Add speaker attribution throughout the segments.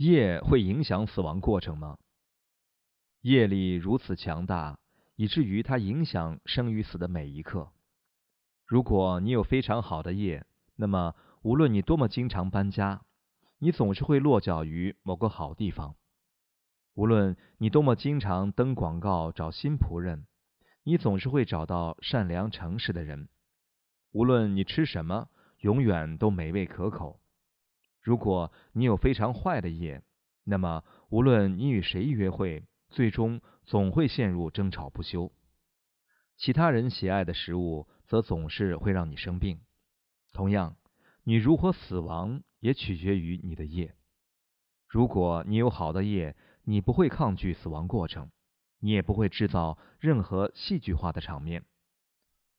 Speaker 1: 业会影响死亡过程吗？业力如此强大，以至于它影响生与死的每一刻。如果你有非常好的业，那么无论你多么经常搬家，你总是会落脚于某个好地方；无论你多么经常登广告找新仆人，你总是会找到善良诚实的人；无论你吃什么，永远都美味可口。如果你有非常坏的业，那么无论你与谁约会，最终总会陷入争吵不休。其他人喜爱的食物，则总是会让你生病。同样，你如何死亡，也取决于你的业。如果你有好的业，你不会抗拒死亡过程，你也不会制造任何戏剧化的场面，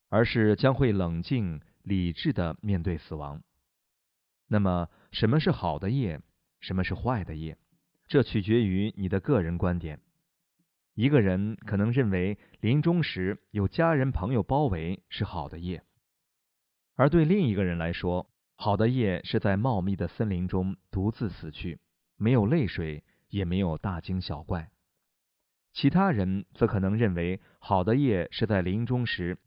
Speaker 1: 而是将会冷静理智的面对死亡。那么，什么是好的业？什么是坏的业？这取决于你的个人观点。一个人可能认为临终时有家人朋友包围是好的业，而对另一个人来说，好的业是在茂密的森林中独自死去，没有泪水，也没有大惊小怪。其他人则可能认为好的业是在临终时，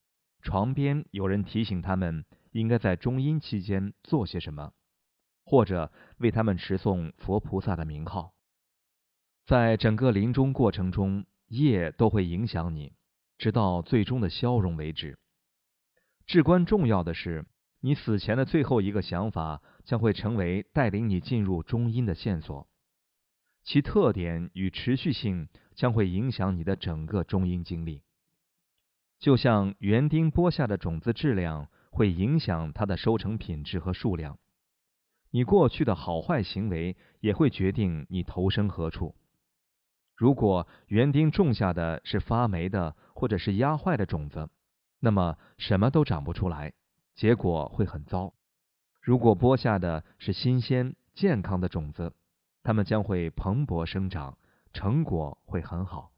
Speaker 1: 床边有人提醒他们应该在中阴期间做些什么。或者为他们持诵佛菩萨的名号，在整个临终过程中，业都会影响你，直到最终的消融为止。至关重要的是，你死前的最后一个想法将会成为带领你进入中阴的线索，其特点与持续性将会影响你的整个中阴经历。就像园丁播下的种子质量会影响它的收成品质和数量。你过去的好坏行为也会决定你投生何处。如果园丁种下的是发霉的或者是压坏的种子，那么什么都长不出来，结果会很糟。如果播下的是新鲜健康的种子，它们将会蓬勃生长，成果会很好。